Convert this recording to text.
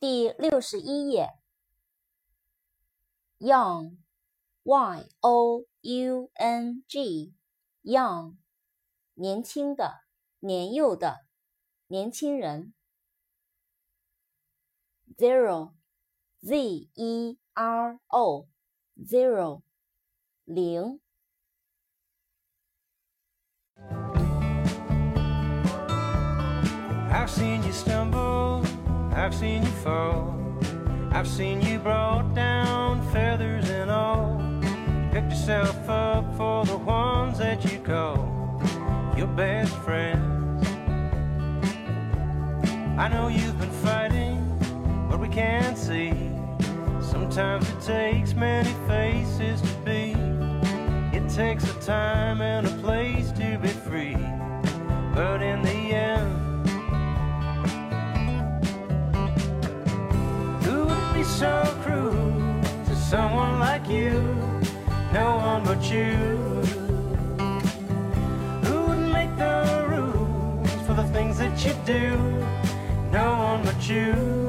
第六十一页。Young，y o u n g，young，年轻的，年幼的，年轻人。Zero，z e r o，zero，零。I've seen you stumble, I've seen you fall. I've seen you brought down, feathers and all. Picked yourself up for the ones that you call your best friends. I know you've been fighting, but we can't see. Sometimes it takes many faces to be. It takes a time and a place so cruel to someone like you? No one but you. Who would make the rules for the things that you do? No one but you.